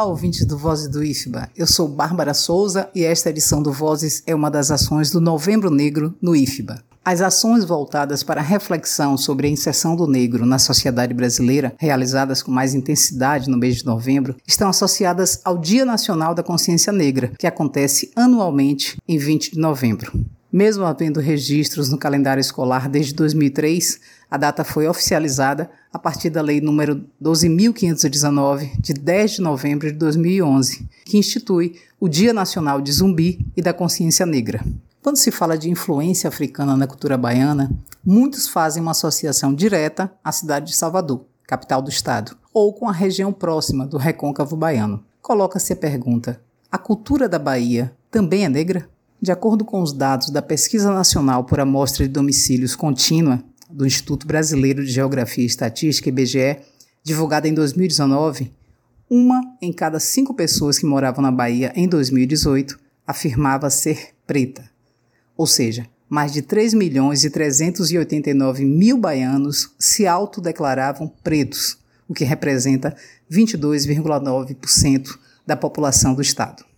Olá, ouvintes do Vozes do IFBA. Eu sou Bárbara Souza e esta edição do Vozes é uma das ações do Novembro Negro no IFBA. As ações voltadas para a reflexão sobre a inserção do negro na sociedade brasileira, realizadas com mais intensidade no mês de novembro, estão associadas ao Dia Nacional da Consciência Negra, que acontece anualmente em 20 de novembro. Mesmo havendo registros no calendário escolar desde 2003, a data foi oficializada a partir da Lei nº 12.519, de 10 de novembro de 2011, que institui o Dia Nacional de Zumbi e da Consciência Negra. Quando se fala de influência africana na cultura baiana, muitos fazem uma associação direta à cidade de Salvador, capital do estado, ou com a região próxima do recôncavo baiano. Coloca-se a pergunta: a cultura da Bahia também é negra? De acordo com os dados da Pesquisa Nacional por Amostra de Domicílios Contínua do Instituto Brasileiro de Geografia e Estatística, IBGE, divulgada em 2019, uma em cada cinco pessoas que moravam na Bahia em 2018 afirmava ser preta. Ou seja, mais de 3 milhões e 389 mil baianos se autodeclaravam pretos, o que representa 22,9% da população do estado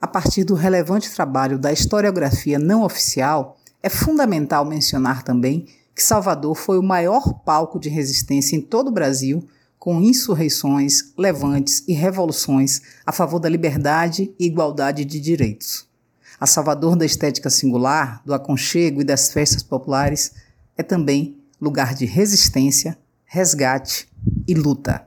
a partir do relevante trabalho da historiografia não oficial, é fundamental mencionar também que Salvador foi o maior palco de resistência em todo o Brasil, com insurreições, levantes e revoluções a favor da liberdade e igualdade de direitos. A Salvador da estética singular, do aconchego e das festas populares é também lugar de resistência, resgate e luta.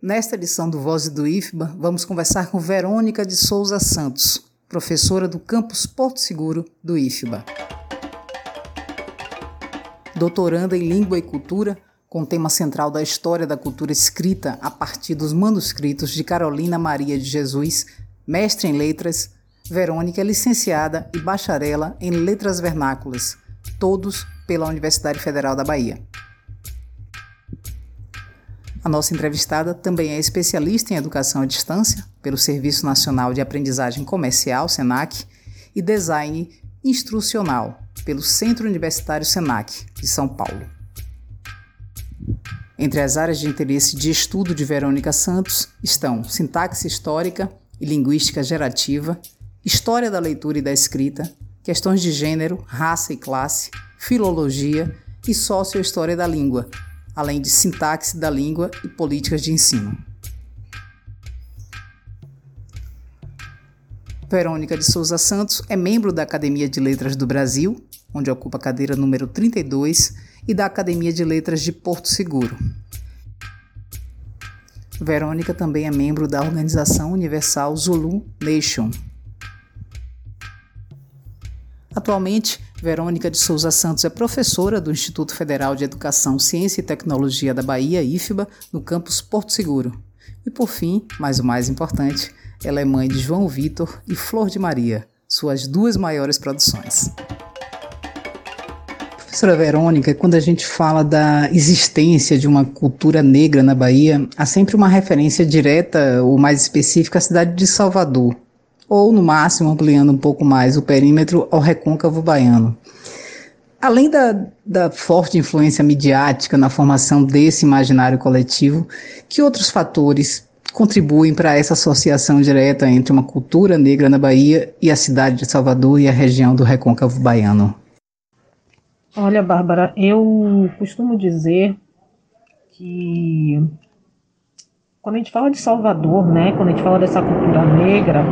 Nesta edição do Voz do IFBA, vamos conversar com Verônica de Souza Santos, professora do campus Porto Seguro do IFBA. Doutoranda em Língua e Cultura, com tema central da história da cultura escrita a partir dos manuscritos de Carolina Maria de Jesus, mestre em letras, Verônica é licenciada e bacharela em letras vernáculas, todos pela Universidade Federal da Bahia. A nossa entrevistada também é especialista em educação à distância pelo Serviço Nacional de Aprendizagem Comercial, SENAC, e design instrucional pelo Centro Universitário SENAC, de São Paulo. Entre as áreas de interesse de estudo de Verônica Santos estão sintaxe histórica e linguística gerativa, história da leitura e da escrita, questões de gênero, raça e classe, filologia e sociohistória da língua, além de sintaxe da língua e políticas de ensino. Verônica de Souza Santos é membro da Academia de Letras do Brasil, onde ocupa a cadeira número 32, e da Academia de Letras de Porto Seguro. Verônica também é membro da Organização Universal Zulu Nation. Atualmente, Verônica de Souza Santos é professora do Instituto Federal de Educação, Ciência e Tecnologia da Bahia, IFBA, no campus Porto Seguro. E por fim, mas o mais importante, ela é mãe de João Vitor e Flor de Maria, suas duas maiores produções. Professora Verônica, quando a gente fala da existência de uma cultura negra na Bahia, há sempre uma referência direta ou mais específica à cidade de Salvador ou, no máximo, ampliando um pouco mais o perímetro ao recôncavo baiano. Além da, da, forte influência midiática na formação desse imaginário coletivo, que outros fatores contribuem para essa associação direta entre uma cultura negra na Bahia e a cidade de Salvador e a região do recôncavo baiano? Olha, Bárbara, eu costumo dizer que quando a gente fala de Salvador, né, quando a gente fala dessa cultura negra,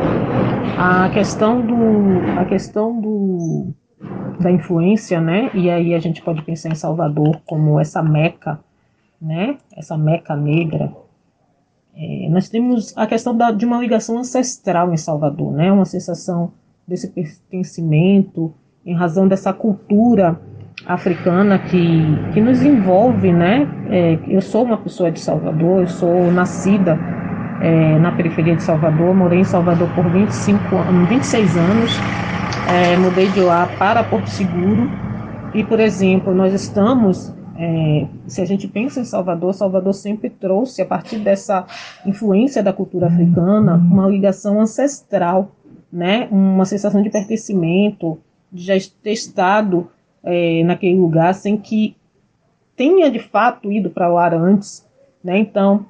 a questão do, a questão do, da influência, né, e aí a gente pode pensar em Salvador como essa meca, né, essa meca negra. É, nós temos a questão da, de uma ligação ancestral em Salvador, né, uma sensação desse pertencimento em razão dessa cultura africana que, que nos envolve, né? É, eu sou uma pessoa de Salvador, eu sou nascida é, na periferia de Salvador, morei em Salvador por 25, 26 anos, é, mudei de lá para Porto Seguro e, por exemplo, nós estamos, é, se a gente pensa em Salvador, Salvador sempre trouxe, a partir dessa influência da cultura africana, uma ligação ancestral, né? Uma sensação de pertencimento, de já ter estado é, naquele lugar sem que tenha de fato ido para lá antes, né? Então,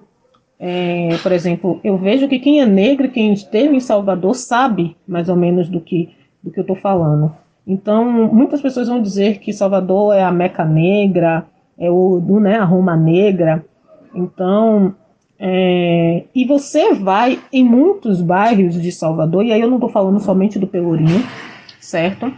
é, por exemplo, eu vejo que quem é negro, quem esteve em Salvador, sabe mais ou menos do que, do que eu estou falando. Então, muitas pessoas vão dizer que Salvador é a Meca Negra, é o né, a Roma Negra. Então, é, e você vai em muitos bairros de Salvador, e aí eu não estou falando somente do Pelourinho, certo?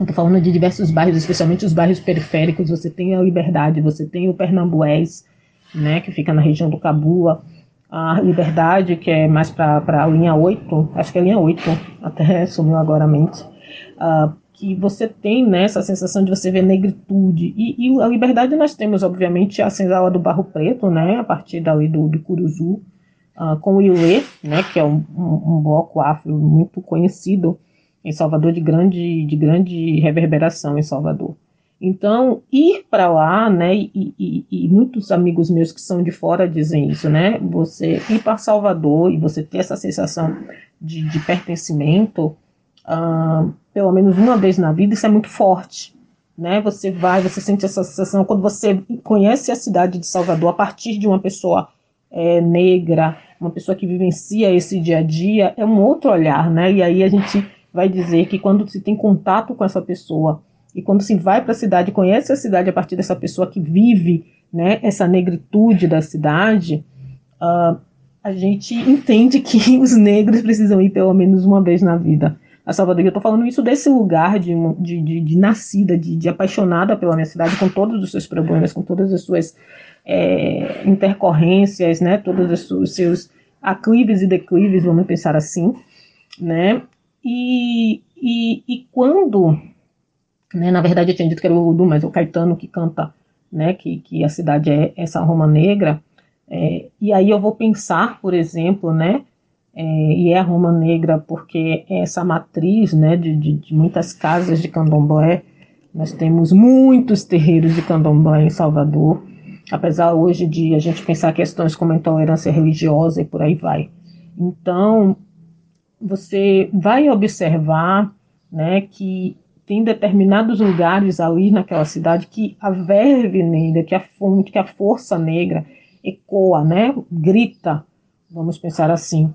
Estou falando de diversos bairros, especialmente os bairros periféricos. Você tem a Liberdade, você tem o Pernambués, né, que fica na região do Cabula, a Liberdade, que é mais para a linha 8, acho que é a linha 8, até sumiu agora a mente, uh, que você tem né, essa sensação de você ver negritude. E, e a Liberdade nós temos, obviamente, a senzala do Barro Preto, né, a partir dali do, do Curuzu, uh, com o Iuê, né, que é um, um, um bloco afro muito conhecido em Salvador, de grande, de grande reverberação em Salvador. Então, ir para lá, né, e, e, e, muitos amigos meus que são de fora dizem isso, né, você ir para Salvador e você ter essa sensação de, de pertencimento, uh, pelo menos uma vez na vida, isso é muito forte, né, você vai, você sente essa sensação, quando você conhece a cidade de Salvador a partir de uma pessoa é, negra, uma pessoa que vivencia esse dia a dia, é um outro olhar, né, e aí a gente vai dizer que quando se tem contato com essa pessoa, e quando se vai para a cidade, conhece a cidade a partir dessa pessoa que vive né, essa negritude da cidade, uh, a gente entende que os negros precisam ir pelo menos uma vez na vida a Salvador. Eu estou falando isso desse lugar de, de, de, de nascida, de, de, apaixonada pela minha cidade, com todos os seus problemas, com todas as suas é, intercorrências, né, todos os seus aclives e declives, vamos pensar assim, né? E, e, e quando né? Na verdade, eu tinha dito que era o Udu, mas o Caetano que canta né, que, que a cidade é essa Roma Negra. É, e aí eu vou pensar, por exemplo, né, é, e é a Roma Negra porque é essa matriz né, de, de, de, muitas casas de candomblé. Nós temos muitos terreiros de candomblé em Salvador, apesar hoje de a gente pensar questões como intolerância religiosa e por aí vai. Então, você vai observar né, que tem determinados lugares ali naquela cidade que a verve negra, que a fonte, que a força negra ecoa, né? Grita, vamos pensar assim.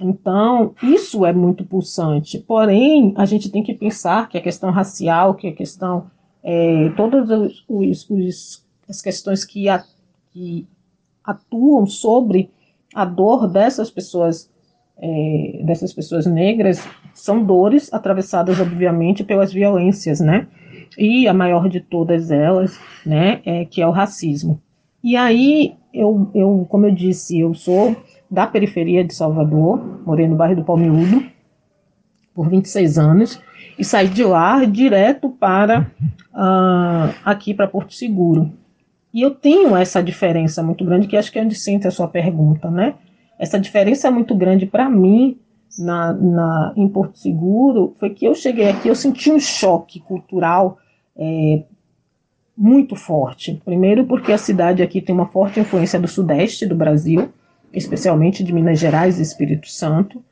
Então, isso é muito pulsante. Porém, a gente tem que pensar que a questão racial, que a questão, é, todas os, os, os, as questões que, a, que atuam sobre a dor dessas pessoas é, dessas pessoas negras são dores atravessadas, obviamente, pelas violências, né? E a maior de todas elas, né, é que é o racismo. E aí, eu, eu, como eu disse, eu sou da periferia de Salvador, morei no bairro do Palmiúdo por 26 anos e saí de lá direto para uh, aqui para Porto Seguro. E eu tenho essa diferença muito grande, que acho que é onde sente a sua pergunta, né? Essa diferença muito grande para mim na, na, em Porto Seguro foi que eu cheguei aqui, eu senti um choque cultural é, muito forte. Primeiro, porque a cidade aqui tem uma forte influência do sudeste do Brasil, especialmente de Minas Gerais e Espírito Santo.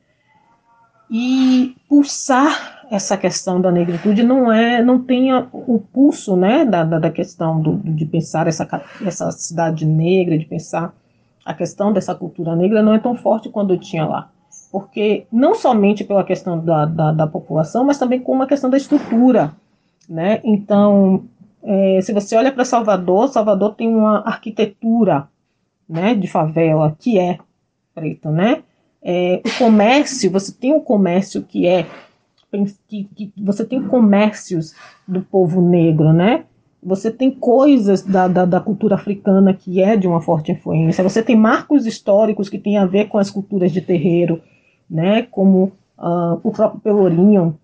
E pulsar essa questão da negritude não é, não tem o pulso, né, da, da, da questão do, de pensar essa, essa cidade negra, de pensar a questão dessa cultura negra não é tão forte quando eu tinha lá. Porque não somente pela questão da, da, da população, mas também com uma questão da estrutura. Né? Então, é, se você olha para Salvador, Salvador tem uma arquitetura né, de favela que é preta. Né? É, o comércio, você tem um comércio que é. Que, que você tem comércios do povo negro, né? Você tem coisas da, da, da, cultura africana que é de uma forte influência. Você tem marcos históricos que têm a ver com as culturas de terreiro, né? Como uh, o próprio Pelourinho.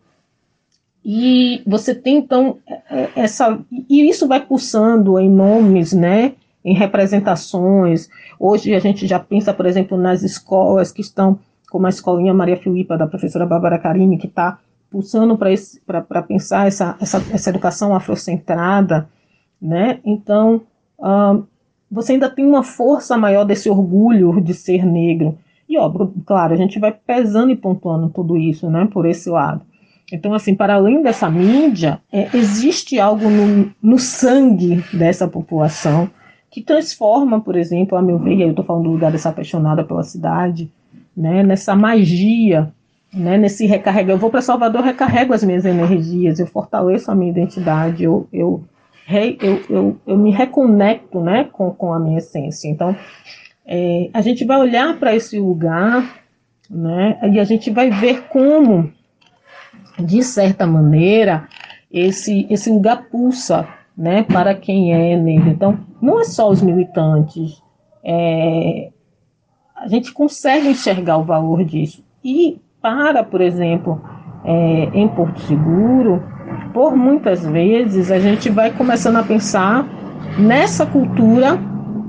E você tem então é, é, essa e isso vai pulsando em nomes, né? Em representações. Hoje a gente já pensa, por exemplo, nas escolas que estão como a escolinha Maria Filipa da professora Bárbara Carini, que está pulsando para pensar essa, essa, essa educação afrocentrada, né? Então, uh, você ainda tem uma força maior desse orgulho de ser negro. E, ó, claro, a gente vai pesando e pontuando tudo isso, né, por esse lado. Então, assim, para além dessa mídia, é, existe algo no, no sangue dessa população que transforma, por exemplo, a meu ver, eu estou falando do lugar dessa apaixonada pela cidade, né, nessa magia, né, nesse recarrega. Eu vou para Salvador, recarrego as minhas energias, eu fortaleço a minha identidade, eu, eu, eu, eu, eu me reconecto né, com, com a minha essência. Então, é, a gente vai olhar para esse lugar né, e a gente vai ver como, de certa maneira, esse, esse lugar pulsa né, para quem é negro. Então, não é só os militantes, é, a gente consegue enxergar o valor disso. E para, por exemplo, é, em Porto Seguro, por muitas vezes a gente vai começando a pensar nessa cultura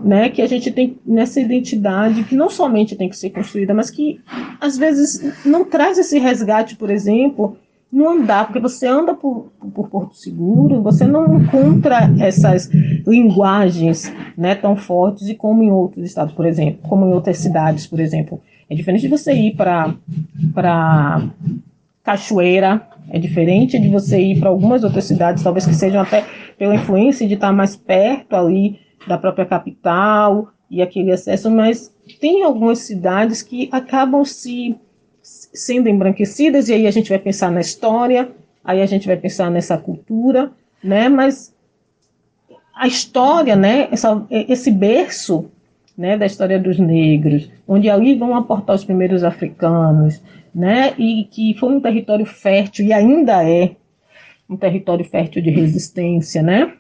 né, que a gente tem nessa identidade que não somente tem que ser construída, mas que às vezes não traz esse resgate, por exemplo, no andar, porque você anda por, por Porto Seguro, você não encontra essas linguagens né, tão fortes e como em outros estados, por exemplo, como em outras cidades, por exemplo. É diferente de você ir para Cachoeira, é diferente de você ir para algumas outras cidades, talvez que sejam até pela influência de estar mais perto ali da própria capital e aquele acesso, mas tem algumas cidades que acabam se sendo embranquecidas, e aí a gente vai pensar na história, aí a gente vai pensar nessa cultura, né? Mas a história, né? Essa, esse berço né, da história dos negros, onde ali vão aportar os primeiros africanos, né, e que foi um território fértil e ainda é um território fértil de resistência, né?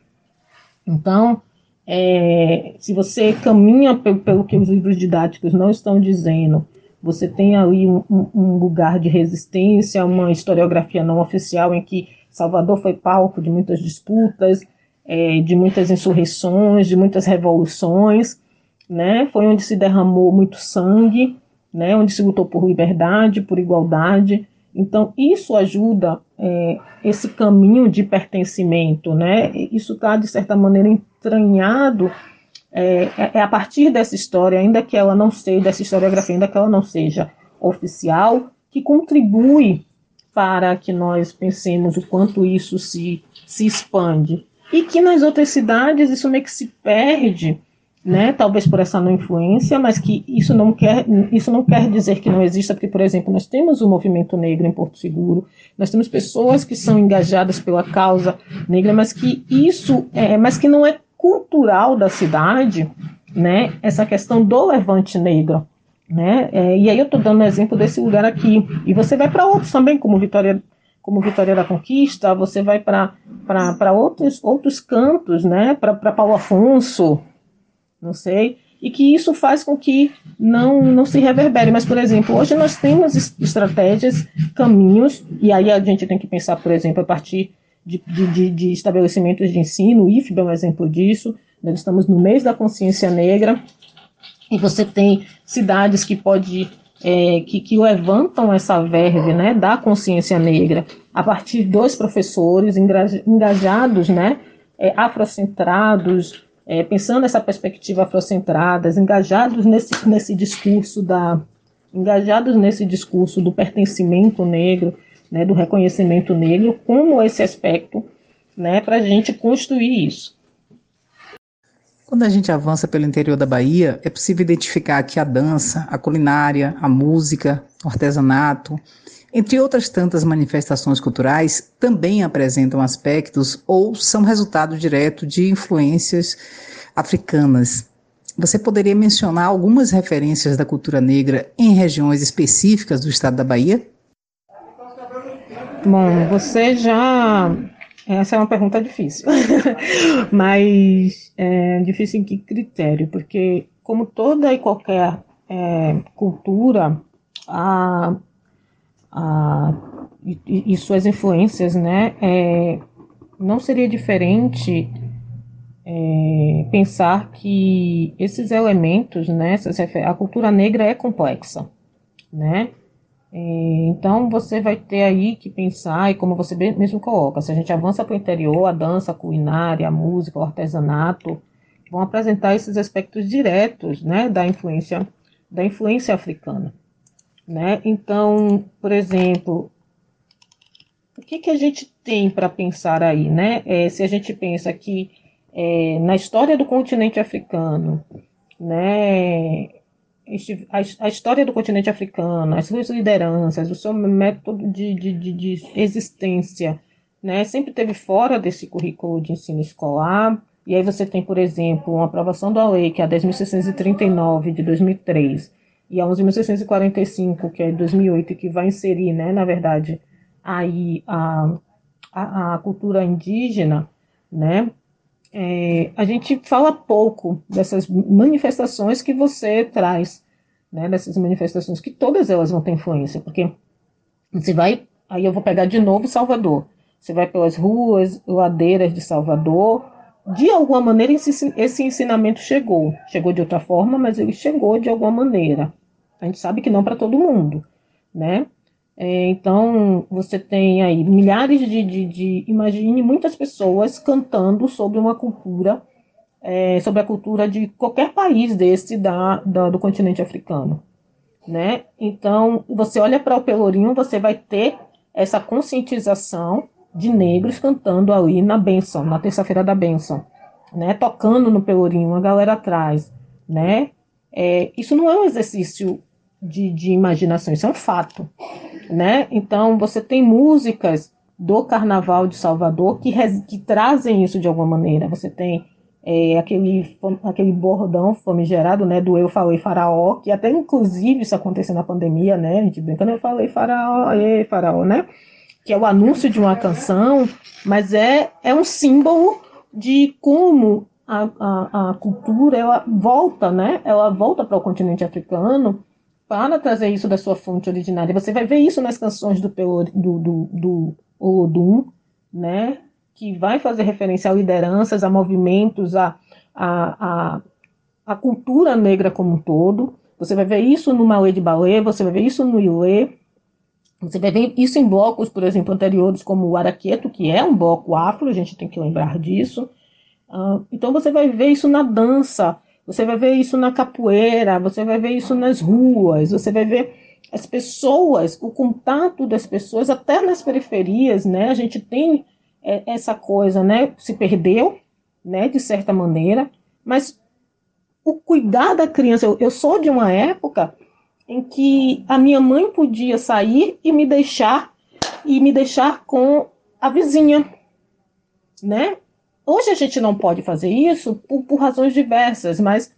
Então, é, se você caminha pelo, pelo que os livros didáticos não estão dizendo, você tem ali um, um, lugar de resistência, uma historiografia não oficial em que Salvador foi palco de muitas disputas, é, de muitas insurreições, de muitas revoluções, né? Foi onde se derramou muito sangue, né? Onde se lutou por liberdade, por igualdade. Então isso ajuda é, esse caminho de pertencimento, né? Isso está de certa maneira entranhado é, é, é, a partir dessa história, ainda que ela não seja, dessa historiografia, ainda que ela não seja oficial, que contribui para que nós pensemos o quanto isso se, se expande. E que nas outras cidades isso meio que se perde, né? talvez por essa não influência, mas que isso não quer, isso não quer dizer que não exista, porque, por exemplo, nós temos o movimento negro em Porto Seguro, nós temos pessoas que são engajadas pela causa negra, mas que isso é, mas que não é cultural da cidade, né, essa questão do levante negro. Né? É, e aí eu estou dando um exemplo desse lugar aqui. E você vai para outros também, como Vitória, como Vitória da Conquista, você vai para outros, outros cantos, né? para Paulo Afonso, não sei, e que isso faz com que não, não se reverbere. Mas, por exemplo, hoje nós temos estratégias, caminhos, e aí a gente tem que pensar, por exemplo, a partir de, de, de estabelecimentos de ensino, o IFB é um exemplo disso, nós estamos no mês da consciência negra, e você tem cidades que pode é, que, que, levantam essa verve né, da consciência negra a partir dos professores engajados, né, é, afrocentrados, é, pensando nessa perspectiva afrocentradas, engajados nesse, nesse discurso da engajados nesse discurso do pertencimento negro, né, do reconhecimento negro como esse aspecto né, para a gente construir isso. Quando a gente avança pelo interior da Bahia, é possível identificar que a dança, a culinária, a música, o artesanato, entre outras tantas manifestações culturais, também apresentam aspectos ou são resultado direto de influências africanas. Você poderia mencionar algumas referências da cultura negra em regiões específicas do estado da Bahia? Bom, você já. Essa é uma pergunta difícil, mas é difícil em que critério? Porque, como toda e qualquer é, cultura, a, a, e, e, suas influências, né, é, não seria diferente é, pensar que esses elementos, né, a cultura negra é complexa, né? É, então você vai ter aí que pensar, e como você mesmo coloca, se a gente avança para o interior, a dança, a culinária, a música, o artesanato, vão apresentar esses aspectos diretos né, da influência da influência africana. Né? Então, por exemplo, o que, que a gente tem para pensar aí, né? É, se a gente pensa que é, na história do continente africano, né, a, história do continente africano, as suas lideranças, o seu método de, de, de, de existência, né, sempre teve fora desse currículo de ensino escolar. E aí você tem, por exemplo, uma aprovação da lei, que é a 10.639 de 2003, e a 11.645, que é de 2008, que vai inserir, né, na verdade, aí a, a, a cultura indígena, né, é, a gente fala pouco dessas manifestações que você traz, né, dessas manifestações, que todas elas vão ter influência, porque você vai, aí eu vou pegar de novo Salvador, você vai pelas ruas, ladeiras de Salvador, de alguma maneira esse, esse ensinamento chegou, chegou de outra forma, mas ele chegou de alguma maneira, a gente sabe que não para todo mundo, né, é, então, você tem aí milhares de, de, de, Imagine muitas pessoas cantando sobre uma cultura, é, sobre a cultura de qualquer país desse da, da, do continente africano. Né? Então, você olha para o Pelourinho, você vai ter essa conscientização de negros cantando ali na benção, na terça-feira da benção, né? tocando no Pelourinho, a galera atrás. Né? É, isso não é um exercício de, de imaginação, isso é um fato né? Então você tem músicas do Carnaval de Salvador que, que trazem isso de alguma maneira. Você tem é, aquele, aquele bordão famigerado, né, do Eu Falei Faraó, que até inclusive isso aconteceu na pandemia, né, a gente brincando, Eu Falei Faraó, e Faraó, né, que é o anúncio de uma canção, mas é, é um símbolo de como a, a, a cultura, ela volta, né, ela volta para o continente africano para trazer isso da sua fonte originária. Você vai ver isso nas canções do, do, do, do Odum, né? que vai fazer referência a lideranças, a movimentos, a, a, a, a cultura negra como um todo. Você vai ver isso no Malê de Balé, você vai ver isso no Ilê, você vai ver isso em blocos, por exemplo, anteriores, como o Araqueto, que é um bloco afro, a gente tem que lembrar disso. Uh, então você vai ver isso na dança, você vai ver isso na capoeira, você vai ver isso nas ruas, você vai ver as pessoas, o contato das pessoas, até nas periferias, né? A gente tem é, essa coisa, né? Se perdeu, né? De certa maneira, mas o cuidar da criança, eu, eu sou de uma época em que a minha mãe podia sair e me deixar e me deixar com a vizinha, né? Hoje a gente não pode fazer isso por, por razões diversas, mas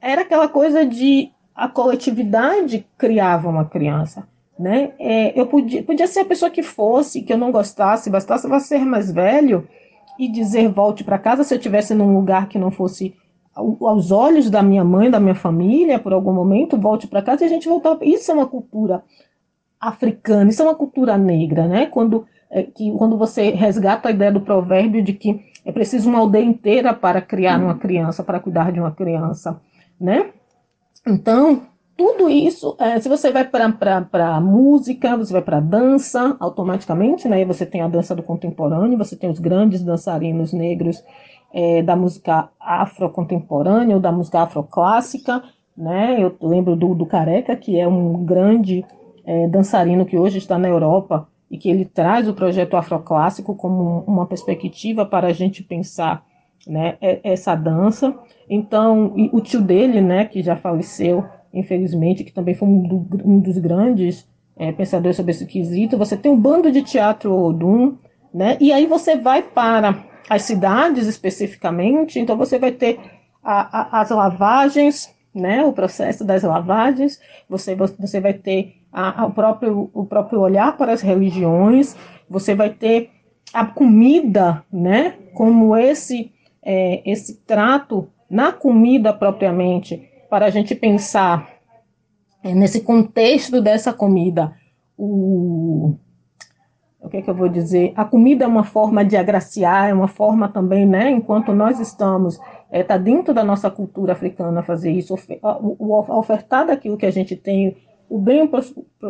era aquela coisa de a coletividade criava uma criança. Né? É, eu podia, podia ser a pessoa que fosse, que eu não gostasse, bastasse ela ser mais velho e dizer volte para casa se eu estivesse num lugar que não fosse aos olhos da minha mãe, da minha família, por algum momento, volte para casa e a gente voltar. Isso é uma cultura africana, isso é uma cultura negra, né? Quando, é, que, quando você resgata a ideia do provérbio de que é preciso uma aldeia inteira para criar uma criança, para cuidar de uma criança, né? Então, tudo isso, é, se você vai para música, você vai para dança, automaticamente, né? Você tem a dança do contemporâneo, você tem os grandes dançarinos negros é, da música afrocontemporânea ou da música afroclássica, né? Eu lembro do, do Careca, que é um grande é, dançarino que hoje está na Europa e que ele traz o projeto afroclássico como uma perspectiva para a gente pensar né, essa dança. Então, o tio dele, né, que já faleceu, infelizmente, que também foi um, do, um dos grandes é, pensadores sobre esse quesito, você tem um bando de teatro Odum, né, e aí você vai para as cidades especificamente, então você vai ter a, a, as lavagens, né, o processo das lavagens, você, você vai ter a, próprio, o próprio olhar para as religiões, você vai ter a comida, né, como esse, é, esse trato na comida propriamente, para a gente pensar é, nesse contexto dessa comida, o, o que é que eu vou dizer? A comida é uma forma de agraciar, é uma forma também, né, enquanto nós estamos, está é, tá dentro da nossa cultura africana fazer isso, ofertar daquilo que a gente tem o bem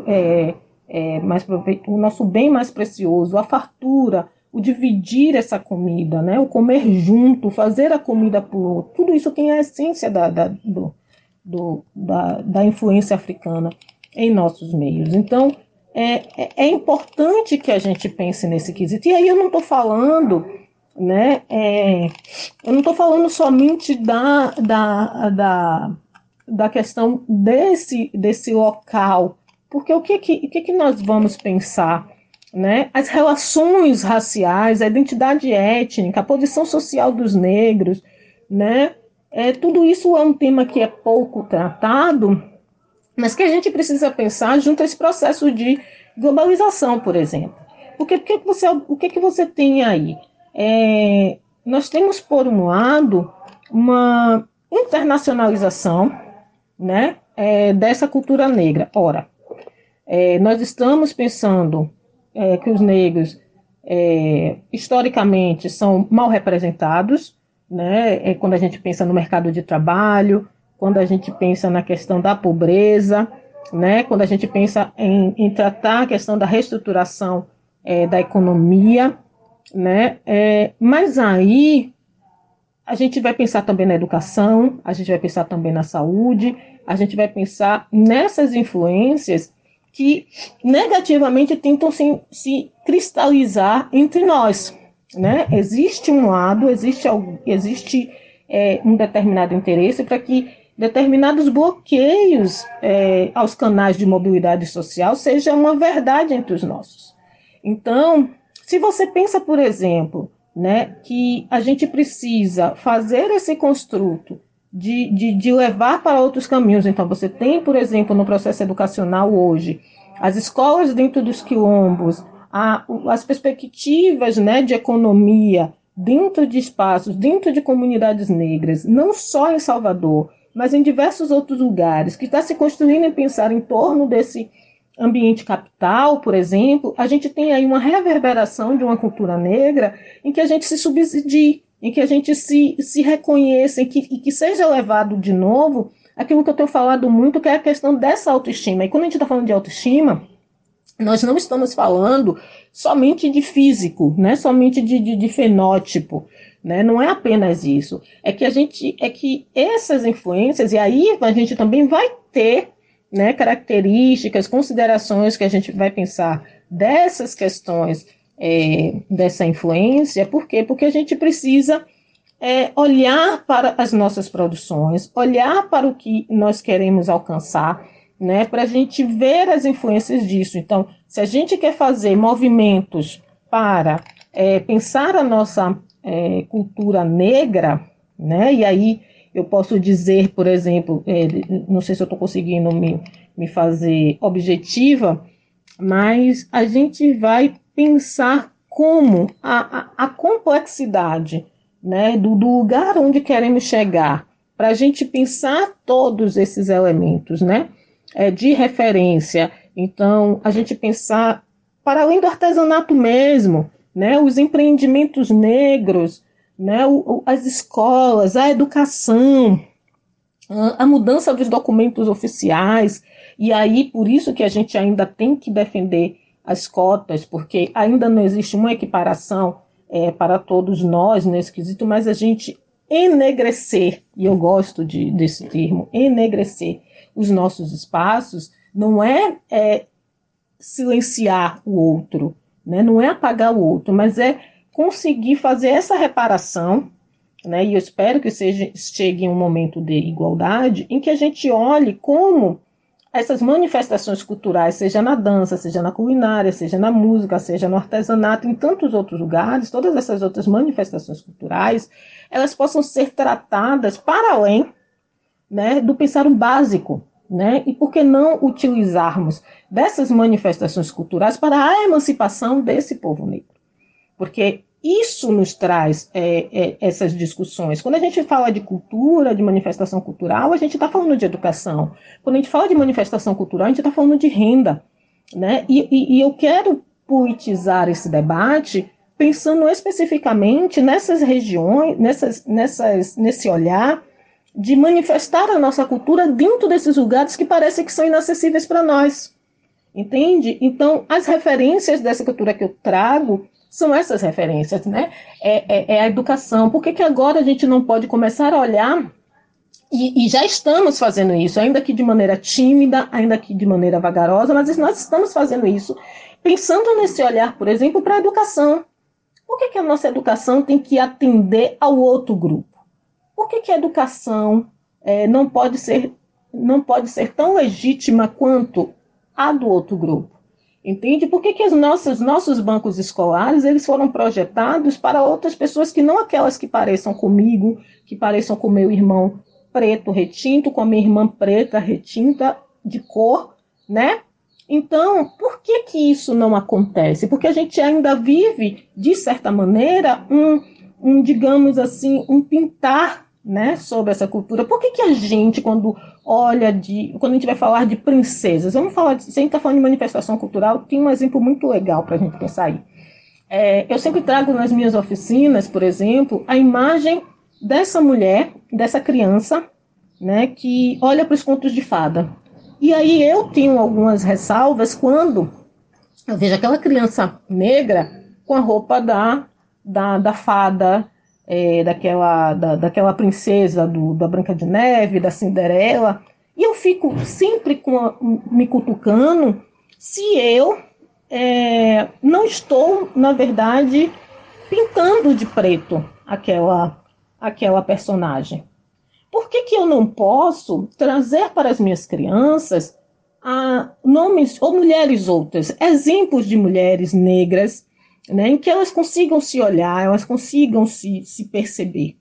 é, é, mais o nosso bem mais precioso, a fartura, o dividir essa comida, né? o comer junto, fazer a comida por outro, tudo isso tem a essência da, da, do, do, da, da influência africana em nossos meios. Então, é, é, é importante que a gente pense nesse quesito. E aí eu não estou falando né? É, eu não estou falando somente da, da, da, da questão desse, desse local, porque o que, que, o que, que nós vamos pensar? Né? As relações raciais, a identidade étnica, a posição social dos negros, né? É, tudo isso é um tema que é pouco tratado, mas que a gente precisa pensar junto a esse processo de globalização, por exemplo. Porque, porque você, o que, que você tem aí? É, nós temos, por um lado, uma internacionalização né, é, dessa cultura negra. Ora, é, nós estamos pensando é, que os negros, é, historicamente, são mal representados, né, é, quando a gente pensa no mercado de trabalho, quando a gente pensa na questão da pobreza, né, quando a gente pensa em, em tratar a questão da reestruturação da economia, né? É, mas aí a gente vai pensar também na educação, a gente vai pensar também na saúde, a gente vai pensar nessas influências que negativamente tentam se, se cristalizar entre nós. Né? Existe um lado, existe, existe é, um determinado interesse para que determinados bloqueios é, aos canais de mobilidade social sejam uma verdade entre os nossos. Então, se você pensa, por exemplo, né, que a gente precisa fazer esse construto de, de, de levar para outros caminhos, então você tem, por exemplo, no processo educacional hoje, as escolas dentro dos quilombos, a, as perspectivas né, de economia dentro de espaços, dentro de comunidades negras, não só em Salvador, mas em diversos outros lugares, que está se construindo e pensar em torno desse ambiente capital, por exemplo, a gente tem aí uma reverberação de uma cultura negra em que a gente se subsidie, em que a gente se, se reconheça, em que, e que seja levado de novo aquilo que eu tenho falado muito, que é a questão dessa autoestima. E quando a gente está falando de autoestima, nós não estamos falando somente de físico, né? somente de, de, de fenótipo. Né? Não é apenas isso. É que a gente é que essas influências, e aí a gente também vai ter né, características, considerações que a gente vai pensar dessas questões é, dessa influência, por quê? Porque a gente precisa é, olhar para as nossas produções, olhar para o que nós queremos alcançar, né, para a gente ver as influências disso. Então, se a gente quer fazer movimentos para é, pensar a nossa é, cultura negra, né, e aí eu posso dizer, por exemplo, é, não sei se eu estou conseguindo me, me fazer objetiva, mas a gente vai pensar como a, a, a complexidade né, do, do, lugar onde queremos chegar, para a gente pensar todos esses elementos né, é, de referência. Então, a gente pensar para além do artesanato mesmo, né, os empreendimentos negros, né, o, as escolas, a educação, a mudança dos documentos oficiais, e aí por isso que a gente ainda tem que defender as cotas, porque ainda não existe uma equiparação é, para todos nós nesse quesito, mas a gente enegrecer, e eu gosto de, desse termo, enegrecer os nossos espaços, não é, é silenciar o outro, né? não é apagar o outro, mas é conseguir fazer essa reparação, né, e eu espero que seja, chegue um momento de igualdade, em que a gente olhe como essas manifestações culturais, seja na dança, seja na culinária, seja na música, seja no artesanato, em tantos outros lugares, todas essas outras manifestações culturais, elas possam ser tratadas para além né, do pensar básico, né? E por que não utilizarmos dessas manifestações culturais para a emancipação desse povo negro? Porque isso nos traz é, é, essas discussões. Quando a gente fala de cultura, de manifestação cultural, a gente está falando de educação. Quando a gente fala de manifestação cultural, a gente está falando de renda. Né? E, e, e eu quero politizar esse debate pensando especificamente nessas regiões, nessas, nessas, nesse olhar de manifestar a nossa cultura dentro desses lugares que parecem que são inacessíveis para nós. Entende? Então, as referências dessa cultura que eu trago são essas referências, né? É, é, é, a educação. Por que, que agora a gente não pode começar a olhar E, e, já estamos fazendo isso, ainda que de maneira tímida, ainda que de maneira vagarosa, mas nós estamos fazendo isso, pensando nesse olhar, por exemplo, para a educação. Por que, que a nossa educação tem que atender ao outro grupo? Por que, que a educação é, não, pode ser, não pode ser tão legítima quanto a do outro grupo? Entende? Por que, que os nossos, nossos bancos escolares eles foram projetados para outras pessoas que não aquelas que pareçam comigo, que pareçam com meu irmão preto retinto, com a minha irmã preta retinta de cor, né? Então, por que que isso não acontece? Porque a gente ainda vive, de certa maneira, um, um digamos assim, um pintar né, sobre essa cultura. Por que, que a gente, quando olha de. Quando a gente vai falar de princesas, vamos falar de. Se a gente está falando de manifestação cultural, tem um exemplo muito legal para a gente pensar aí. É, eu sempre trago nas minhas oficinas, por exemplo, a imagem dessa mulher, dessa criança, né, que olha para os contos de fada. E aí eu tenho algumas ressalvas quando eu vejo aquela criança negra com a roupa da, da, da fada, é, daquela, da, daquela princesa do, da Branca de Neve, da Cinderela, e eu fico sempre a, me cutucando se eu é, não estou, na verdade, pintando de preto aquela, aquela personagem. Por que, que eu não posso trazer para as minhas crianças a, nomes ou mulheres outras, exemplos de mulheres negras né, em que elas consigam se olhar, elas consigam se, se perceber.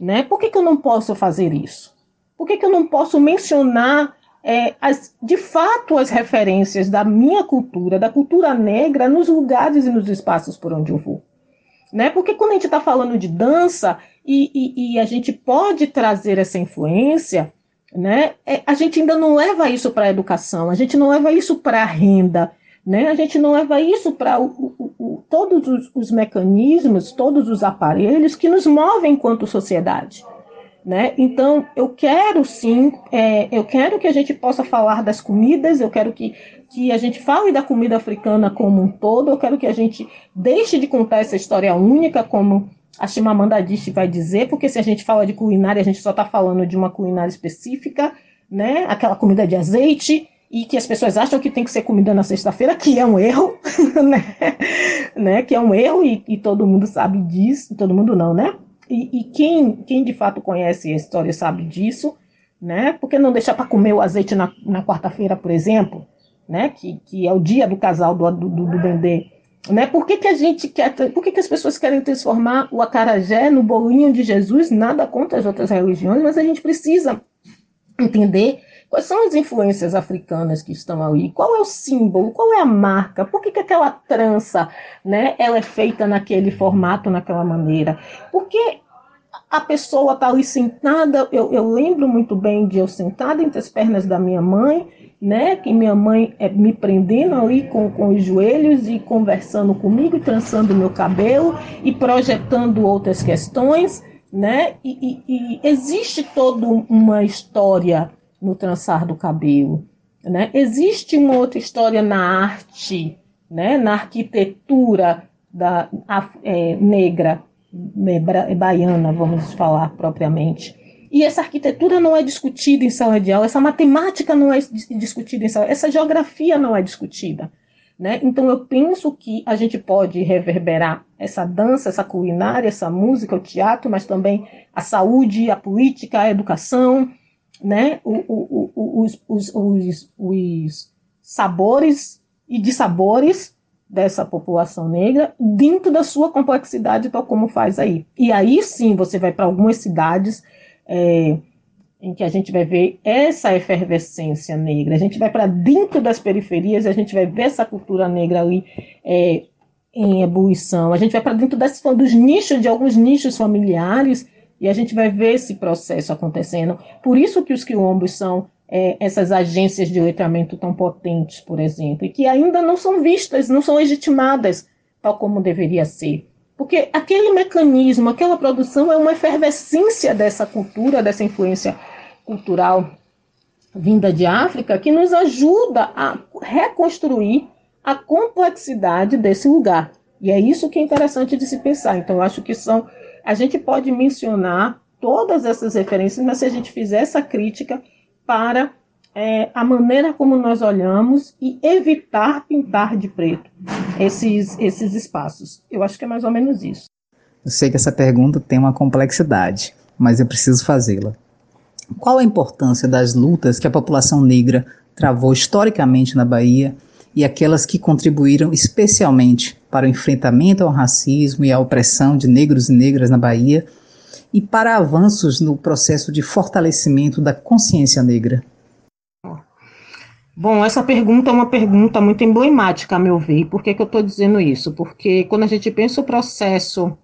Né? Por que, que eu não posso fazer isso? Por que, que eu não posso mencionar é, as, de fato as referências da minha cultura, da cultura negra, nos lugares e nos espaços por onde eu vou? Né? Porque quando a gente está falando de dança e, e, e, a gente pode trazer essa influência, né? É, a gente ainda não leva isso para a educação, a gente não leva isso para a renda, né? A gente não leva isso para todos os, os, mecanismos, todos os aparelhos que nos movem enquanto sociedade. Né? Então, eu quero sim, é, eu quero que a gente possa falar das comidas, eu quero que, que a gente fale da comida africana como um todo, eu quero que a gente deixe de contar essa história única, como a Chimamanda Adichie vai dizer, porque se a gente fala de culinária, a gente só está falando de uma culinária específica, né? aquela comida de azeite, e que as pessoas acham que tem que ser comida na sexta-feira, que é um erro, né? né? Que é um erro e, e, todo mundo sabe disso, todo mundo não, né? E, e, quem, quem de fato conhece a história sabe disso, né? Por que não deixar para comer o azeite na, na quarta-feira, por exemplo, né? Que, que é o dia do casal do, do, do Bendê, né? Por que, que a gente quer, por que, que as pessoas querem transformar o acarajé no bolinho de Jesus? Nada contra as outras religiões, mas a gente precisa entender Quais são as influências africanas que estão ali? Qual é o símbolo? Qual é a marca? Por que, que aquela trança né, ela é feita naquele formato, naquela maneira? Porque a pessoa está ali sentada, eu, eu, lembro muito bem de eu sentada entre as pernas da minha mãe, né? Que minha mãe é, me prendendo ali com, com os joelhos e conversando comigo, trançando meu cabelo e projetando outras questões, né? E, e, e existe toda uma história no trançar do cabelo. Né? Existe uma outra história na arte, né? na arquitetura da, é, negra, é, baiana, vamos falar propriamente. E essa arquitetura não é discutida em sala de aula, essa matemática não é discutida em sala, essa geografia não é discutida. Né? Então eu penso que a gente pode reverberar essa dança, essa culinária, essa música, o teatro, mas também a saúde, a política, a educação, né, os, os, os, os sabores e dissabores dessa população negra dentro da sua complexidade, tal como faz aí. E aí sim você vai para algumas cidades é, em que a gente vai ver essa efervescência negra, a gente vai para dentro das periferias, a gente vai ver essa cultura negra ali é, em ebulição, a gente vai para dentro das, dos nichos, de alguns nichos familiares e a gente vai ver esse processo acontecendo. Por isso que os quilombos são é, essas agências de letramento tão potentes, por exemplo, e que ainda não são vistas, não são legitimadas tal como deveria ser. Porque aquele mecanismo, aquela produção é uma efervescência dessa cultura, dessa influência cultural vinda de África, que nos ajuda a reconstruir a complexidade desse lugar. E é isso que é interessante de se pensar. Então, acho que são a gente pode mencionar todas essas referências, mas se a gente fizer essa crítica para é, a maneira como nós olhamos e evitar pintar de preto esses, esses espaços. Eu acho que é mais ou menos isso. Eu sei que essa pergunta tem uma complexidade, mas eu preciso fazê-la. Qual a importância das lutas que a população negra travou historicamente na Bahia e aquelas que contribuíram especialmente para o enfrentamento ao racismo e à opressão de negros e negras na Bahia e para avanços no processo de fortalecimento da consciência negra? Bom, essa pergunta é uma pergunta muito emblemática, a meu ver. por que, que eu estou dizendo isso? Porque quando a gente pensa o processo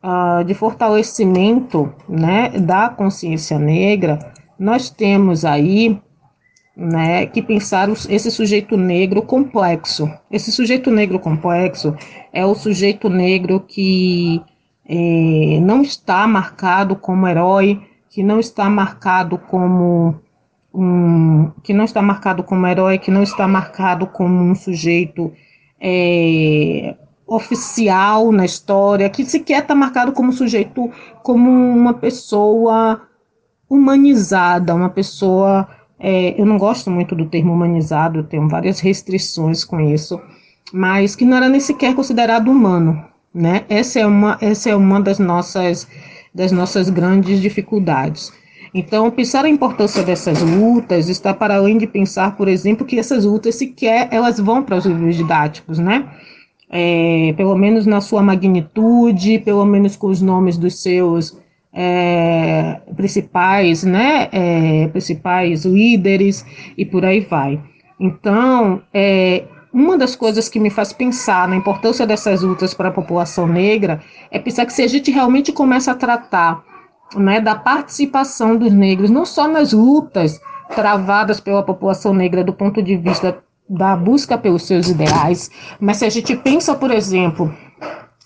uh, de fortalecimento né, da consciência negra, nós temos aí né, que pensar esse sujeito negro complexo. Esse sujeito negro complexo é o sujeito negro que é, não está marcado como herói, que não está marcado como um, que não está marcado como herói, que não está marcado como um sujeito é, oficial na história, que sequer está marcado como sujeito, como uma pessoa humanizada, uma pessoa é, eu não gosto muito do termo humanizado, eu tenho várias restrições com isso, mas que não era nem sequer considerado humano, né? Essa é uma, essa é uma das nossas, das nossas grandes dificuldades. Então, pensar a importância dessas lutas está para além de pensar, por exemplo, que essas lutas sequer elas vão para os livros didáticos, né? É, pelo menos na sua magnitude, pelo menos com os nomes dos seus é, principais, né, é, principais líderes e por aí vai. Então, é, uma das coisas que me faz pensar na importância dessas lutas para a população negra é pensar que se a gente realmente começa a tratar né, da participação dos negros, não só nas lutas travadas pela população negra do ponto de vista da busca pelos seus ideais, mas se a gente pensa, por exemplo,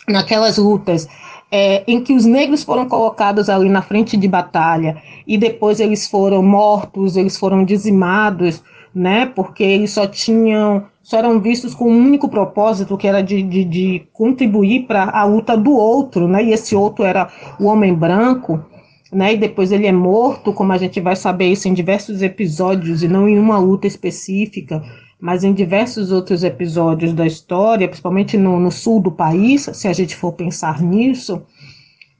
naquelas lutas é, em que os negros foram colocados ali na frente de batalha e depois eles foram mortos, eles foram dizimados, né? Porque eles só tinham, só eram vistos com um único propósito, que era de, de, de contribuir para a luta do outro, né? E esse outro era o homem branco. Né, e depois ele é morto, como a gente vai saber isso em diversos episódios e não em uma luta específica, mas em diversos outros episódios da história, principalmente no, no sul do país, se a gente for pensar nisso,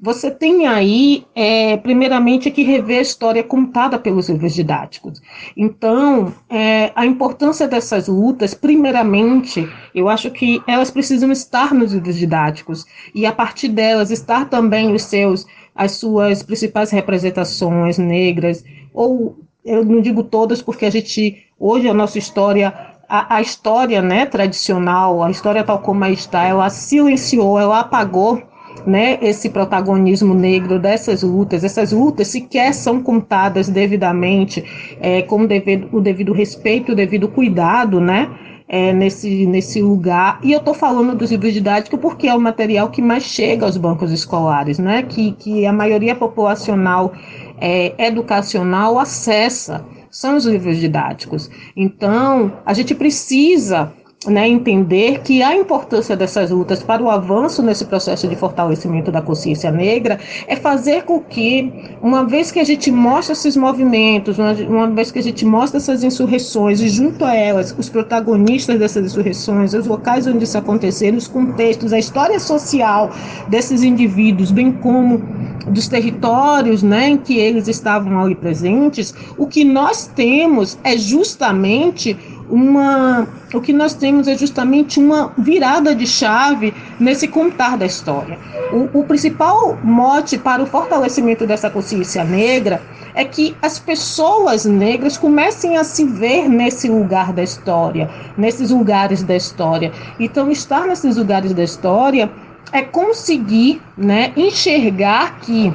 você tem aí, é, primeiramente, que rever a história contada pelos livros didáticos. Então, é, a importância dessas lutas, primeiramente, eu acho que elas precisam estar nos livros didáticos e, a partir delas, estar também os seus, as suas principais representações negras, ou eu não digo todas, porque a gente, hoje, a nossa história a, a, história né, tradicional, a história tal como está, ela silenciou, ela apagou né, esse protagonismo negro dessas lutas. Essas lutas sequer são contadas devidamente, é, com devido, o devido respeito, o devido cuidado, né? É, nesse, nesse lugar. E eu estou falando dos livros didáticos porque é o material que mais chega aos bancos escolares, né? que, que a maioria populacional é, educacional acessa são os livros didáticos. Então, a gente precisa né, entender que a importância dessas lutas para o avanço nesse processo de fortalecimento da consciência negra é fazer com que, uma vez que a gente mostra esses movimentos, uma, uma vez que a gente mostra essas insurreições e junto a elas os protagonistas dessas insurreições, os locais onde isso aconteceu, os contextos, a história social desses indivíduos, bem como dos territórios né, em que eles estavam ali presentes, o que nós temos é justamente uma. O que nós temos é justamente uma virada de chave nesse contar da história. O, o principal mote para o fortalecimento dessa consciência negra é que as pessoas negras comecem a se ver nesse lugar da história, nesses lugares da história. Então, estar nesses lugares da história é conseguir né, enxergar que,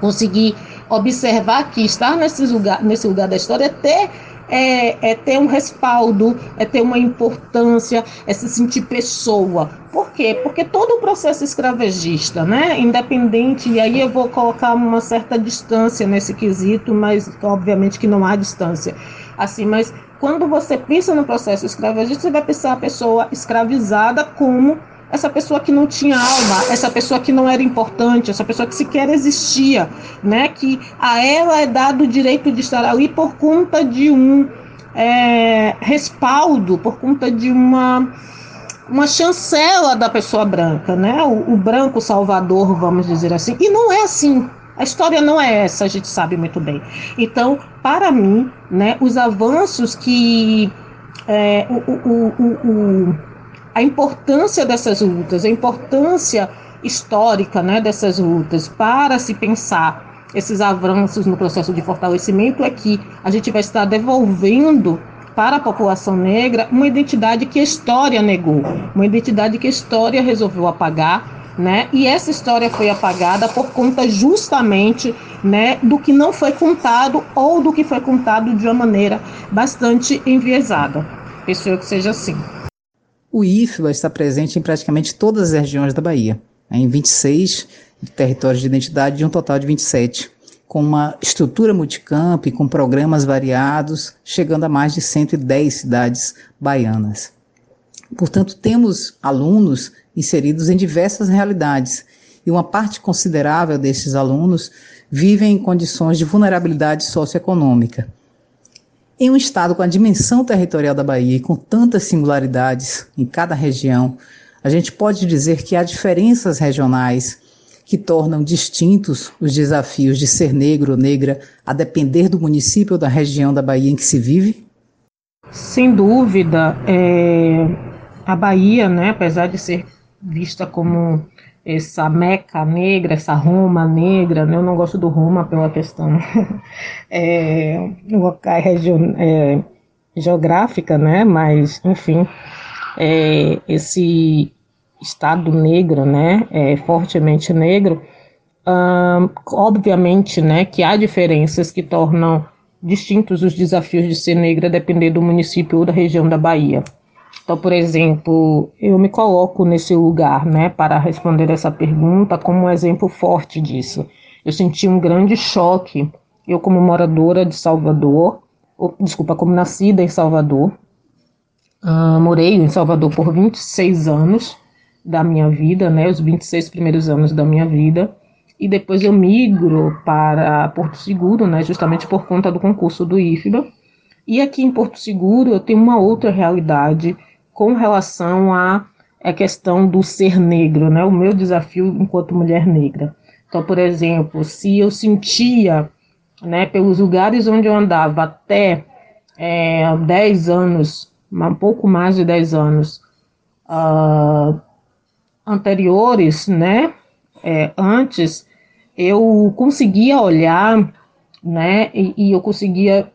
conseguir observar que estar nesse lugar, nesse lugar da história é ter é, é, ter um respaldo, é ter uma importância, é se sentir pessoa. Por quê? Porque todo o processo escravagista, né, independente, e aí eu vou colocar uma certa distância nesse quesito, mas obviamente que não há distância. Assim, mas quando você pensa no processo escravagista, você vai pensar a pessoa escravizada como essa pessoa que não tinha alma, essa pessoa que não era importante, essa pessoa que sequer existia, né? Que a ela é dado o direito de estar ali por conta de um é, respaldo, por conta de uma uma chancela da pessoa branca, né? O, o branco salvador, vamos dizer assim. E não é assim. A história não é essa, a gente sabe muito bem. Então, para mim, né, os avanços que é, o, o, o, a importância dessas lutas, a importância histórica né, dessas lutas para se pensar esses avanços no processo de fortalecimento é que a gente vai estar devolvendo para a população negra uma identidade que a história negou, uma identidade que a história resolveu apagar né? E essa história foi apagada por conta justamente, né, do que não foi contado ou do que foi contado de uma maneira bastante enviesada. Espero que seja assim. O IFBA está presente em praticamente todas as regiões da Bahia, né, em 26 territórios de identidade de um total de 27, com uma estrutura multicamp, com programas variados, chegando a mais de 110 cidades baianas. Portanto, temos alunos inseridos em diversas realidades, e uma parte considerável desses alunos vivem em condições de vulnerabilidade socioeconômica. Em um estado com a dimensão territorial da Bahia e com tantas singularidades em cada região, a gente pode dizer que há diferenças regionais que tornam distintos os desafios de ser negro ou negra a depender do município ou da região da Bahia em que se vive? Sem dúvida, é, a Bahia, né, apesar de ser vista como essa Meca negra, essa Roma negra, né? eu não gosto do Roma pela questão é, região, é, geográfica, né? mas, enfim, é, esse Estado negro, né? é, fortemente negro, hum, obviamente né, que há diferenças que tornam distintos os desafios de ser negra depender do município ou da região da Bahia. Então, por exemplo, eu me coloco nesse lugar, né, para responder essa pergunta como um exemplo forte disso. Eu senti um grande choque. Eu, como moradora de Salvador, ou, desculpa, como nascida em Salvador, uh, morei em Salvador por 26 anos da minha vida, né, os 26 primeiros anos da minha vida, e depois eu migro para Porto Seguro, né, justamente por conta do concurso do IFBA. E aqui em Porto Seguro eu tenho uma outra realidade com relação à, à questão do ser negro, né? O meu desafio enquanto mulher negra. Então, por exemplo, se eu sentia, né, pelos lugares onde eu andava até é, 10 anos, um pouco mais de 10 anos uh, anteriores, né, é, antes, eu conseguia olhar, né, e, e eu conseguia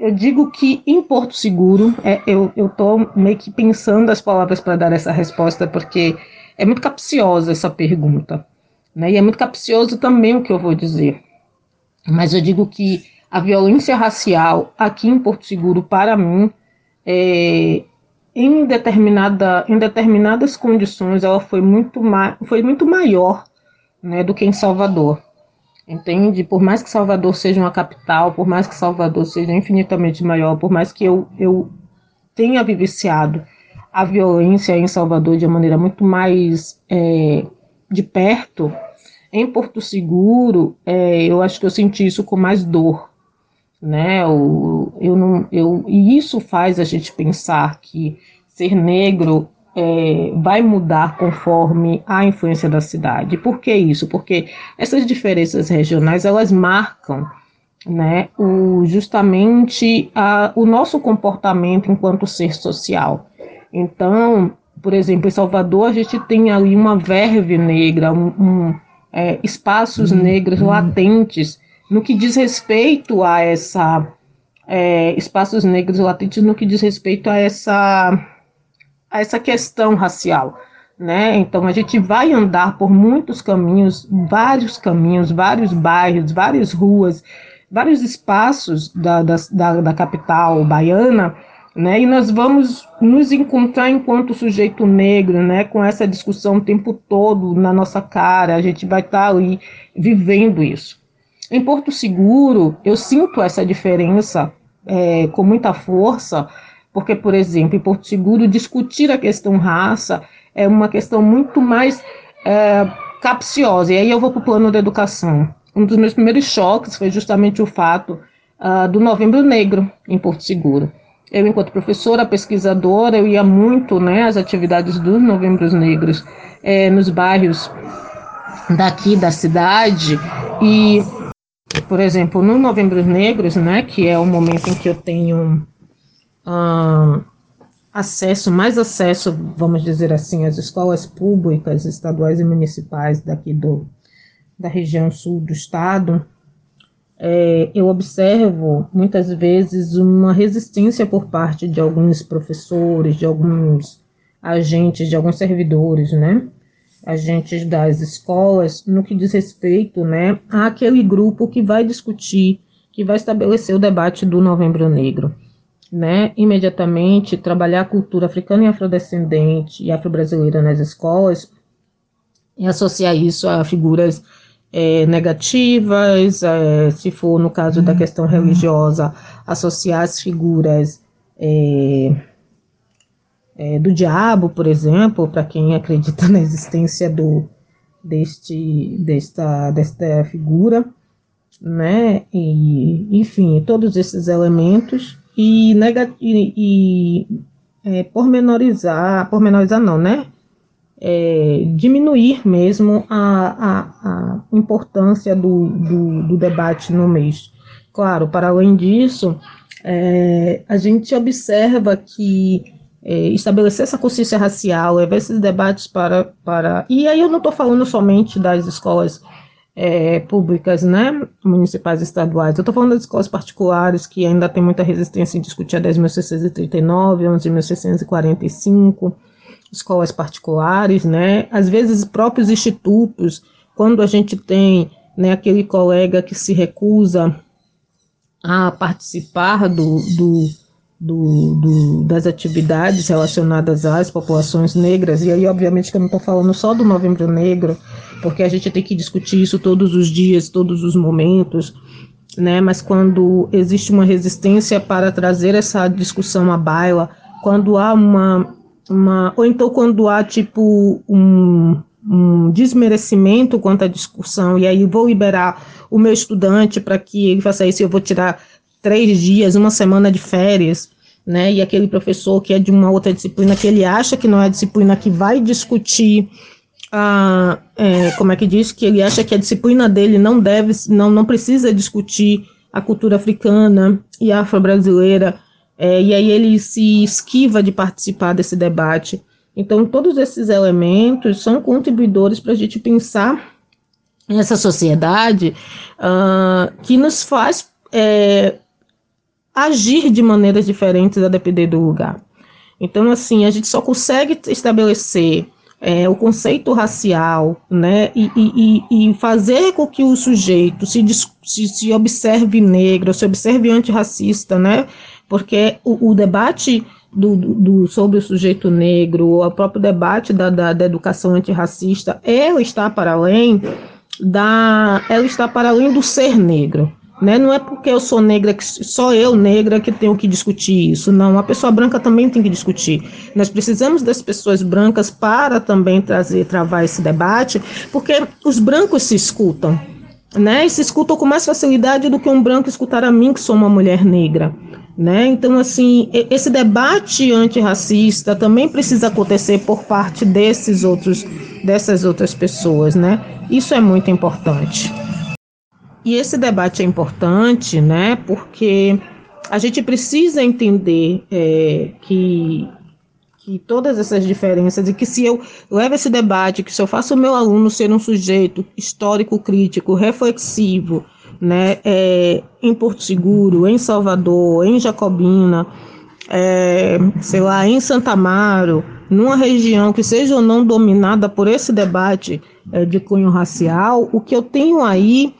eu digo que em Porto Seguro, é, eu estou meio que pensando as palavras para dar essa resposta, porque é muito capciosa essa pergunta. Né? E é muito capcioso também o que eu vou dizer. Mas eu digo que a violência racial aqui em Porto Seguro, para mim, é, em, determinada, em determinadas condições, ela foi muito, foi muito maior né, do que em Salvador entende? Por mais que Salvador seja uma capital, por mais que Salvador seja infinitamente maior, por mais que eu, eu tenha vivenciado a violência em Salvador de uma maneira muito mais é, de perto, em Porto Seguro, é, eu acho que eu senti isso com mais dor, né? Eu, eu não, eu, e isso faz a gente pensar que ser negro é, vai mudar conforme a influência da cidade. Por que isso? Porque essas diferenças regionais elas marcam né, o, justamente a, o nosso comportamento enquanto ser social. Então, por exemplo, em Salvador a gente tem ali uma verve negra, um, um, é, espaços uhum. negros latentes no que diz respeito a essa é, espaços negros latentes no que diz respeito a essa a essa questão racial. Né? Então a gente vai andar por muitos caminhos, vários caminhos, vários bairros, várias ruas, vários espaços da, da, da, da capital baiana, né? E nós vamos nos encontrar enquanto sujeito negro, né? Com essa discussão o tempo todo na nossa cara, a gente vai estar tá ali vivendo isso. Em Porto Seguro, eu sinto essa diferença é, com muita força porque, por exemplo, em Porto Seguro, discutir a questão raça é uma questão muito mais é, capciosa. E aí eu vou para o plano da educação. Um dos meus primeiros choques foi justamente o fato uh, do Novembro Negro em Porto Seguro. Eu, enquanto professora, pesquisadora, eu ia muito né, às atividades dos Novembros Negros é, nos bairros daqui da cidade e, por exemplo, no Novembros Negros, né, que é o momento em que eu tenho acesso, mais acesso, vamos dizer assim, às escolas públicas, estaduais e municipais daqui do, da região sul do estado, é, eu observo muitas vezes uma resistência por parte de alguns professores, de alguns agentes, de alguns servidores, né? Agentes das escolas, no que diz respeito, né, àquele grupo que vai discutir, que vai estabelecer o debate do Novembro Negro, né? Imediatamente trabalhar a cultura africana e afrodescendente e afro-brasileira nas escolas e associar isso a figuras é, negativas, é, se for no caso da questão religiosa, associar as figuras é, é do diabo, por exemplo, para quem acredita na existência do, deste, desta, desta figura, né? E, enfim, todos esses elementos e, e, e é, pormenorizar, pormenorizar não, né? é, diminuir mesmo a, a, a importância do, do, do, debate no mês. Claro, para além disso, é, a gente observa que é, estabelecer essa consciência racial, levar esses debates para. para e aí eu não estou falando somente das escolas é, públicas, né, municipais e estaduais. Eu estou falando das escolas particulares, que ainda tem muita resistência em discutir a 10.639, 11.645, escolas particulares, né? Às vezes próprios institutos, quando a gente tem né, aquele colega que se recusa a participar do, do, do, do, das atividades relacionadas às populações negras, e aí obviamente que eu não estou falando só do Novembro Negro, porque a gente tem que discutir isso todos os dias, todos os momentos, né? Mas quando existe uma resistência para trazer essa discussão à baila, quando há uma uma ou então quando há tipo um, um desmerecimento quanto à discussão e aí vou liberar o meu estudante para que ele faça isso, eu vou tirar três dias, uma semana de férias, né? E aquele professor que é de uma outra disciplina que ele acha que não é disciplina que vai discutir a, é, como é que diz que ele acha que a disciplina dele não deve, não não precisa discutir a cultura africana e afro-brasileira é, e aí ele se esquiva de participar desse debate. Então, todos esses elementos são contribuidores para a gente pensar essa sociedade uh, que nos faz é, agir de maneiras diferentes a depender do lugar. Então, assim, a gente só consegue estabelecer é, o conceito racial, né, e, e, e, fazer com que o sujeito se, se, se observe negro, se observe antirracista, né, porque o, o debate do, do, sobre o sujeito negro, o próprio debate da, da, da, educação antirracista, ela está para além da, ela está para além do ser negro. Né? Não é porque eu sou negra, que só eu negra que tenho que discutir isso. Não, a pessoa branca também tem que discutir. Nós precisamos das pessoas brancas para também trazer, travar esse debate, porque os brancos se escutam, né? E se escutam com mais facilidade do que um branco escutar a mim, que sou uma mulher negra. Né? Então, assim, esse debate antirracista também precisa acontecer por parte desses outros, dessas outras pessoas, né? Isso é muito importante. E esse debate é importante, né? Porque a gente precisa entender é, que, que todas essas diferenças e que se eu levo esse debate, que se eu faço o meu aluno ser um sujeito histórico, crítico, reflexivo, né, é, em Porto Seguro, em Salvador, em Jacobina, é, sei lá, em Santa Amaro, numa região que seja ou não dominada por esse debate é, de cunho racial, o que eu tenho aí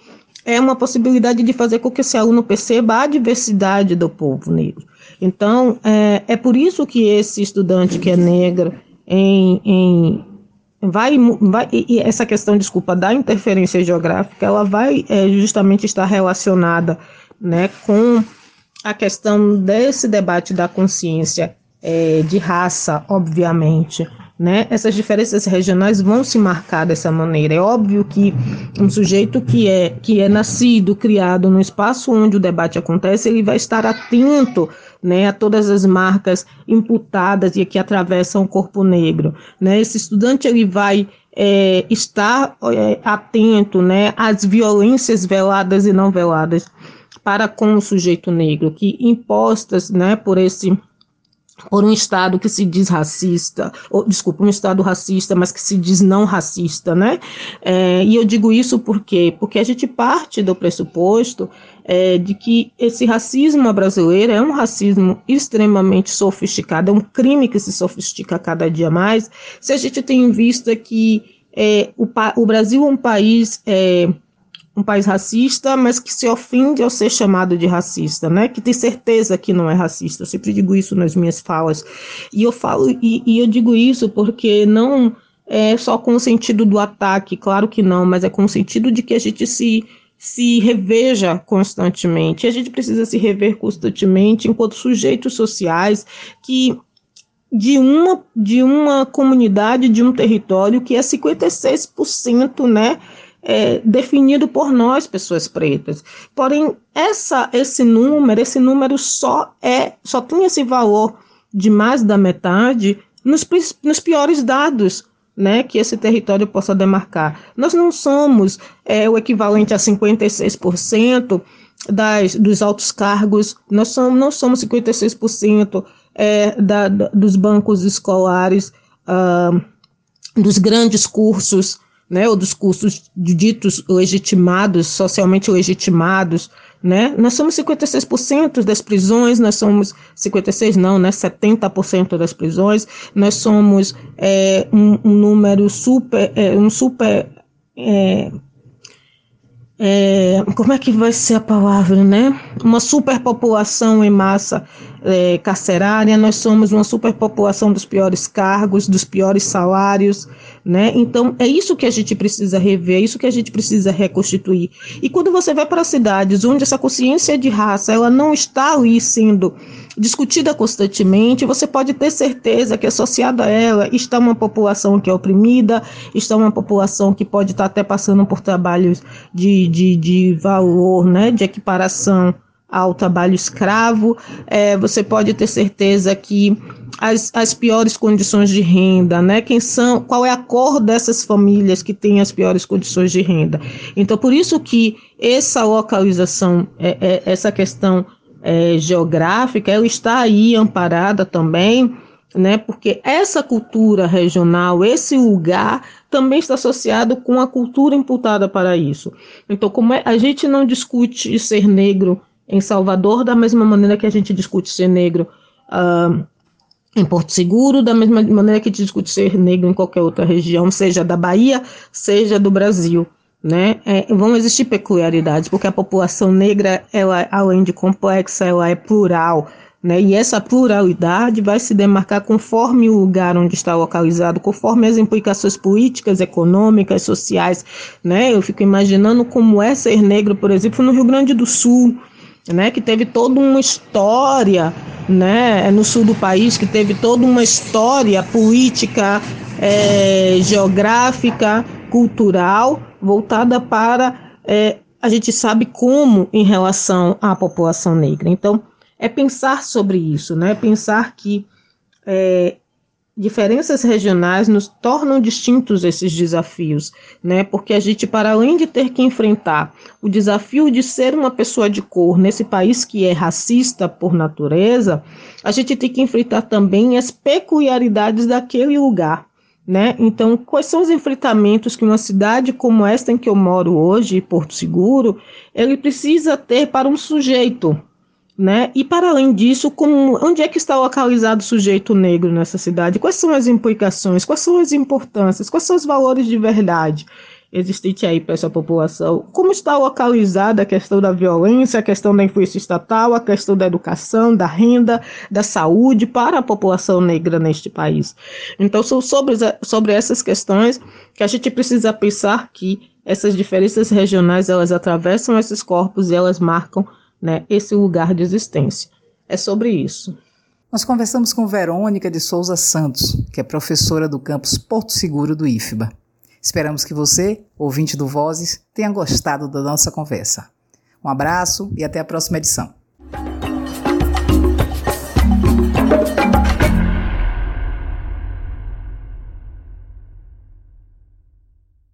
é uma possibilidade de fazer com que esse aluno perceba a diversidade do povo negro. Então, é, é por isso que esse estudante que é negro em, em vai, vai e essa questão, desculpa, da interferência geográfica, ela vai é, justamente estar relacionada né, com a questão desse debate da consciência é, de raça, obviamente, né? Essas diferenças regionais vão se marcar dessa maneira. É óbvio que um sujeito que é que é nascido, criado no espaço onde o debate acontece, ele vai estar atento né, a todas as marcas imputadas e que atravessam o corpo negro. Né? Esse estudante ele vai é, estar é, atento né, às violências veladas e não veladas para com o sujeito negro, que impostas né, por esse por um Estado que se diz racista, ou, desculpa, um Estado racista, mas que se diz não racista, né? É, e eu digo isso por quê? Porque a gente parte do pressuposto é, de que esse racismo brasileiro é um racismo extremamente sofisticado, é um crime que se sofistica cada dia mais, se a gente tem em vista que é, o, o Brasil é um país é, um país racista, mas que se ofende ao ser chamado de racista, né? Que tem certeza que não é racista. Eu sempre digo isso nas minhas falas. E eu falo e, e eu digo isso porque não é só com o sentido do ataque, claro que não, mas é com o sentido de que a gente se se reveja constantemente. A gente precisa se rever constantemente enquanto sujeitos sociais que de uma de uma comunidade, de um território que é 56%, né? É, definido por nós, pessoas pretas. Porém, essa, esse número, esse número só é, só tem esse valor de mais da metade nos, nos piores dados. Né, que esse território possa demarcar. Nós não somos é, o equivalente a 56% das, dos altos cargos, nós somos, não somos 56% é, da, da, dos bancos escolares, uh, dos grandes cursos, né, ou dos cursos ditos legitimados, socialmente legitimados, né? Nós somos 56% das prisões, nós somos 56 não, né? 70% das prisões, nós somos é, um, um, número super, é, um super é, é, como é que vai ser a palavra, né? Uma superpopulação em massa é, carcerária, nós somos uma superpopulação dos piores cargos, dos piores salários, né? Então é isso que a gente precisa rever, é isso que a gente precisa reconstituir. E quando você vai para cidades onde essa consciência de raça ela não está ali sendo discutida constantemente, você pode ter certeza que associada a ela está uma população que é oprimida, está uma população que pode estar até passando por trabalhos de, de, de valor, né, de equiparação ao trabalho escravo, é, você pode ter certeza que as, as piores condições de renda, né? Quem são, qual é a cor dessas famílias que têm as piores condições de renda? Então, por isso que essa localização, é, é, essa questão é, geográfica, ela está aí amparada também, né? Porque essa cultura regional, esse lugar, também está associado com a cultura imputada para isso. Então, como é, a gente não discute ser negro em Salvador da mesma maneira que a gente discute ser negro uh, em Porto Seguro, da mesma maneira que a gente discute ser negro em qualquer outra região, seja da Bahia, seja do Brasil né? É, vão existir peculiaridades, porque a população negra, ela, além de complexa, ela é plural, né? E essa pluralidade vai se demarcar conforme o lugar onde está localizado, conforme as implicações políticas, econômicas, sociais, né? Eu fico imaginando como é ser negro, por exemplo, no Rio Grande do Sul, né? Que teve toda uma história, né? No sul do país, que teve toda uma história política, é, geográfica, cultural, voltada para é, a gente sabe como em relação à população negra. Então, é pensar sobre isso, né? Pensar que é, diferenças regionais nos tornam distintos esses desafios, né? Porque a gente, para além de ter que enfrentar o desafio de ser uma pessoa de cor nesse país que é racista por natureza, a gente tem que enfrentar também as peculiaridades daquele lugar, né? Então, quais são os enfrentamentos que uma cidade como esta em que eu moro hoje, Porto Seguro, ele precisa ter para um sujeito, né? E para além disso, como, onde é que está localizado o sujeito negro nessa cidade? Quais são as implicações? Quais são as importâncias? Quais são os valores de verdade? Existente aí para essa população. Como está localizada a questão da violência, a questão da influência estatal, a questão da educação, da renda, da saúde para a população negra neste país. Então, são sobre, sobre essas questões que a gente precisa pensar que essas diferenças regionais elas atravessam esses corpos e elas marcam né, esse lugar de existência. É sobre isso. Nós conversamos com Verônica de Souza Santos, que é professora do campus Porto Seguro do IFBA. Esperamos que você, ouvinte do Vozes, tenha gostado da nossa conversa. Um abraço e até a próxima edição.